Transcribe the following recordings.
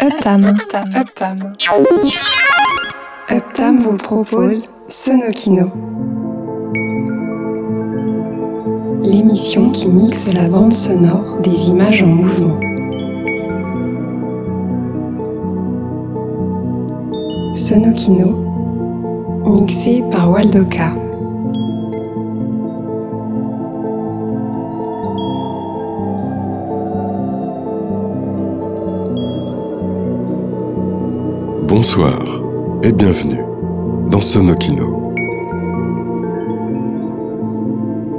Uptam. Uptam. Uptam. Uptam vous propose Sonokino. L'émission qui mixe la bande sonore des images en mouvement. Sonokino, mixé par Waldoka. Bonsoir et bienvenue dans Sonokino.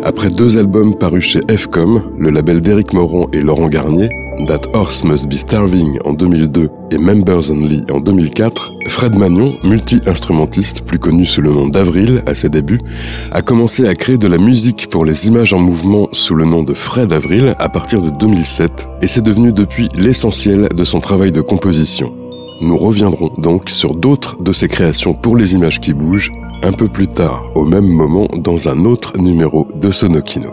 Après deux albums parus chez FCOM, le label d'Éric Moron et Laurent Garnier, That Horse Must Be Starving en 2002 et Members Only en 2004, Fred Magnon, multi-instrumentiste plus connu sous le nom d'Avril à ses débuts, a commencé à créer de la musique pour les images en mouvement sous le nom de Fred Avril à partir de 2007 et c'est devenu depuis l'essentiel de son travail de composition. Nous reviendrons donc sur d'autres de ses créations pour les images qui bougent un peu plus tard, au même moment, dans un autre numéro de Sonokino.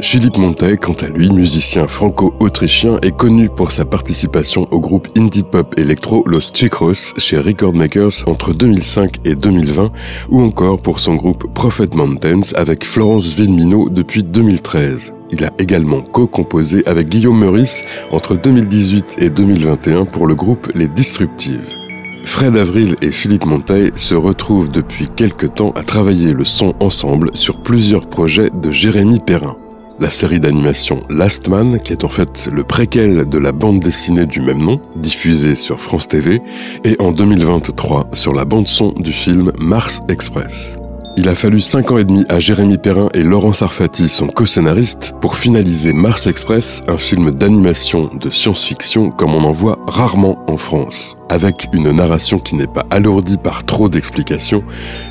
Philippe Montet, quant à lui, musicien franco-autrichien, est connu pour sa participation au groupe indie pop électro Los Chicros chez Record Makers entre 2005 et 2020, ou encore pour son groupe Prophet Mountains avec Florence Villemino depuis 2013. Il a également co-composé avec Guillaume Meurice entre 2018 et 2021 pour le groupe Les Disruptives. Fred Avril et Philippe Monteil se retrouvent depuis quelques temps à travailler le son ensemble sur plusieurs projets de Jérémy Perrin. La série d'animation Last Man, qui est en fait le préquel de la bande dessinée du même nom, diffusée sur France TV, et en 2023 sur la bande son du film Mars Express. Il a fallu 5 ans et demi à Jérémy Perrin et Laurent Sarfati, son co-scénariste, pour finaliser Mars Express, un film d'animation de science-fiction comme on en voit rarement en France, avec une narration qui n'est pas alourdie par trop d'explications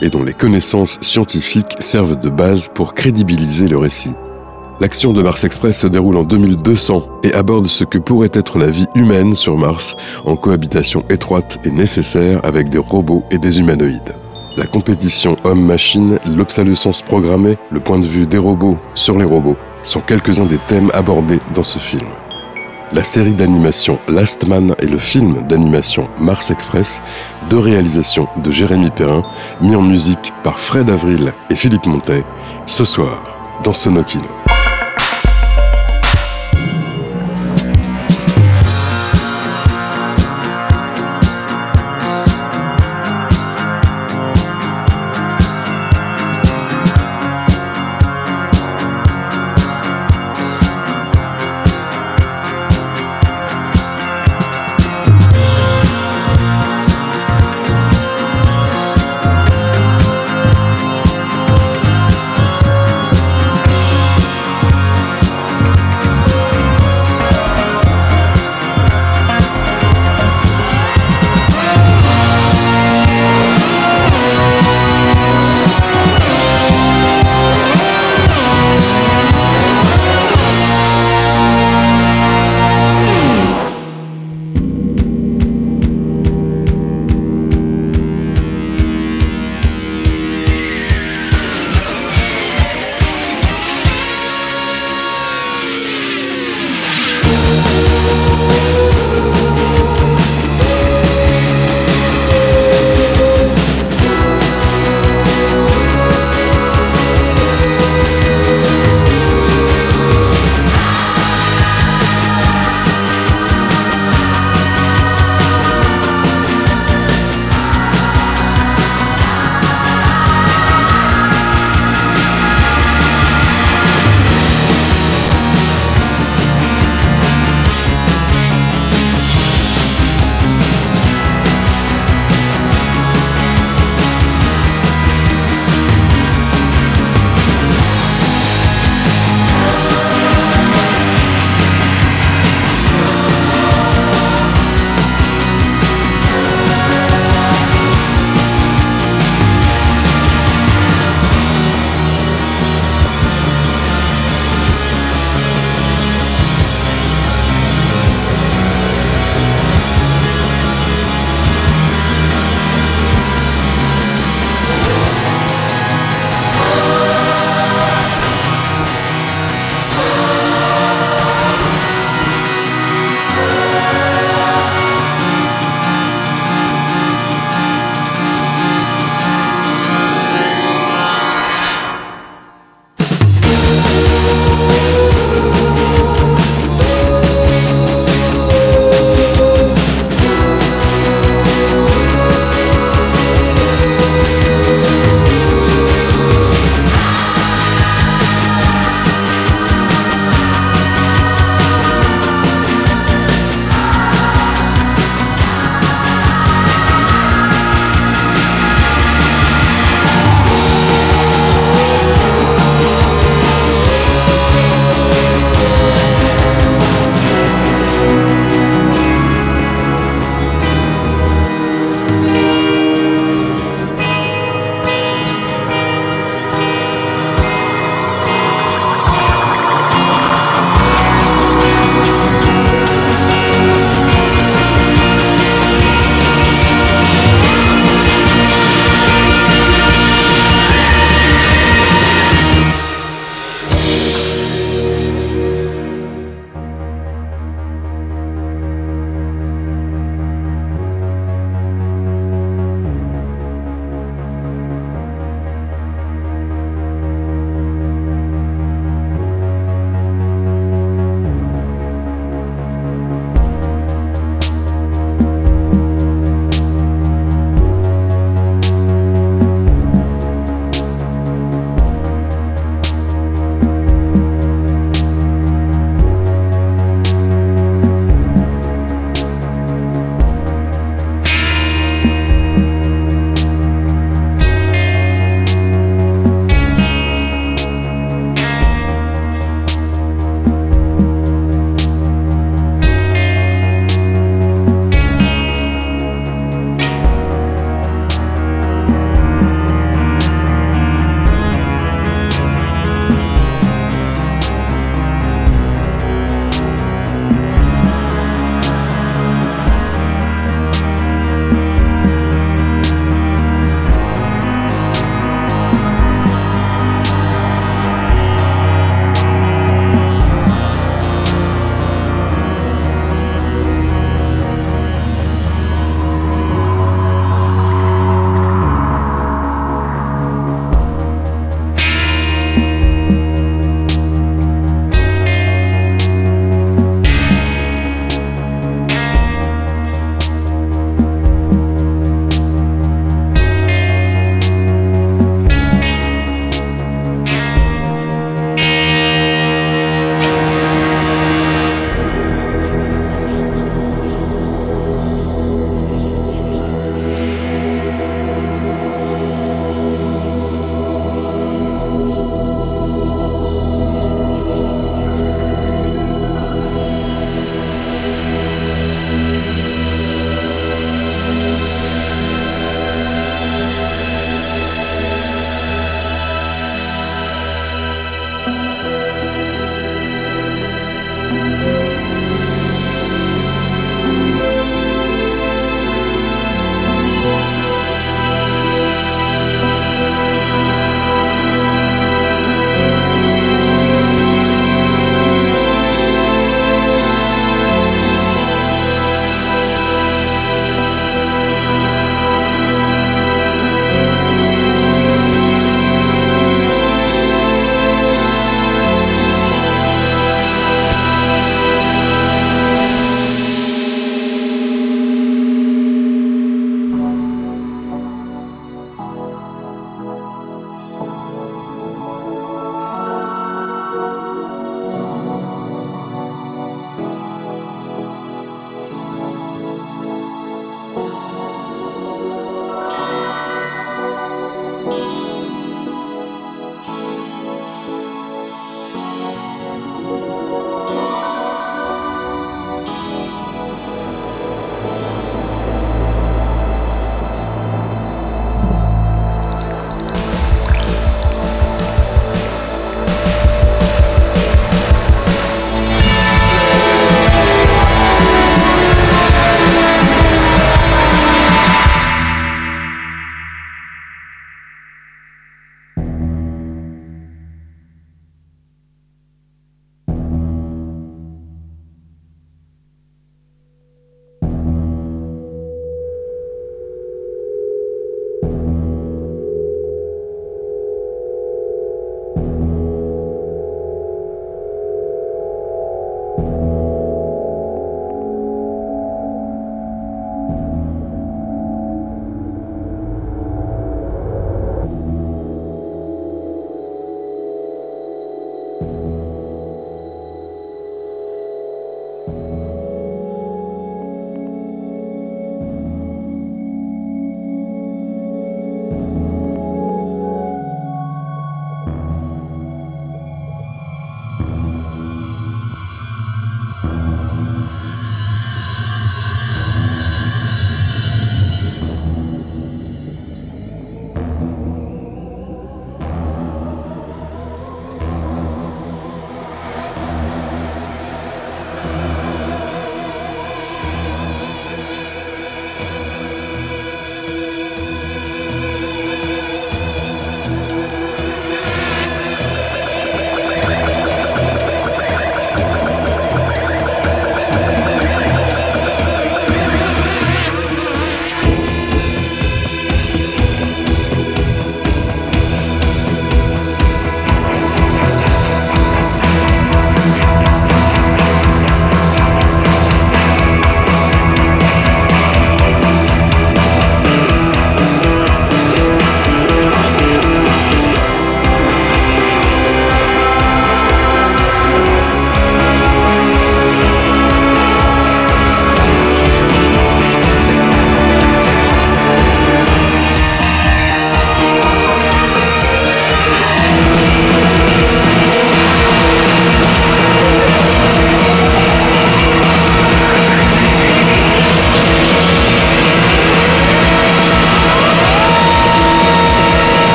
et dont les connaissances scientifiques servent de base pour crédibiliser le récit. L'action de Mars Express se déroule en 2200 et aborde ce que pourrait être la vie humaine sur Mars en cohabitation étroite et nécessaire avec des robots et des humanoïdes la compétition homme-machine, l'obsolescence programmée, le point de vue des robots sur les robots sont quelques-uns des thèmes abordés dans ce film. La série d'animation Last Man et le film d'animation Mars Express, deux réalisations de Jérémy Perrin, mis en musique par Fred Avril et Philippe Montet, ce soir dans Sonokino.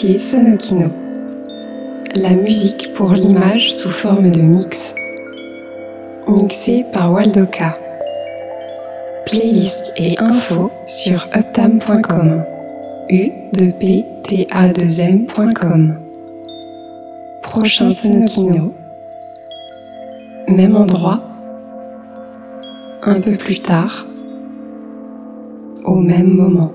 Sonokino, la musique pour l'image sous forme de mix, mixé par Waldoka. Playlist et info sur uptam.com. u 2 p t a 2 m.com. Prochain Sonokino. Même endroit. Un peu plus tard. Au même moment.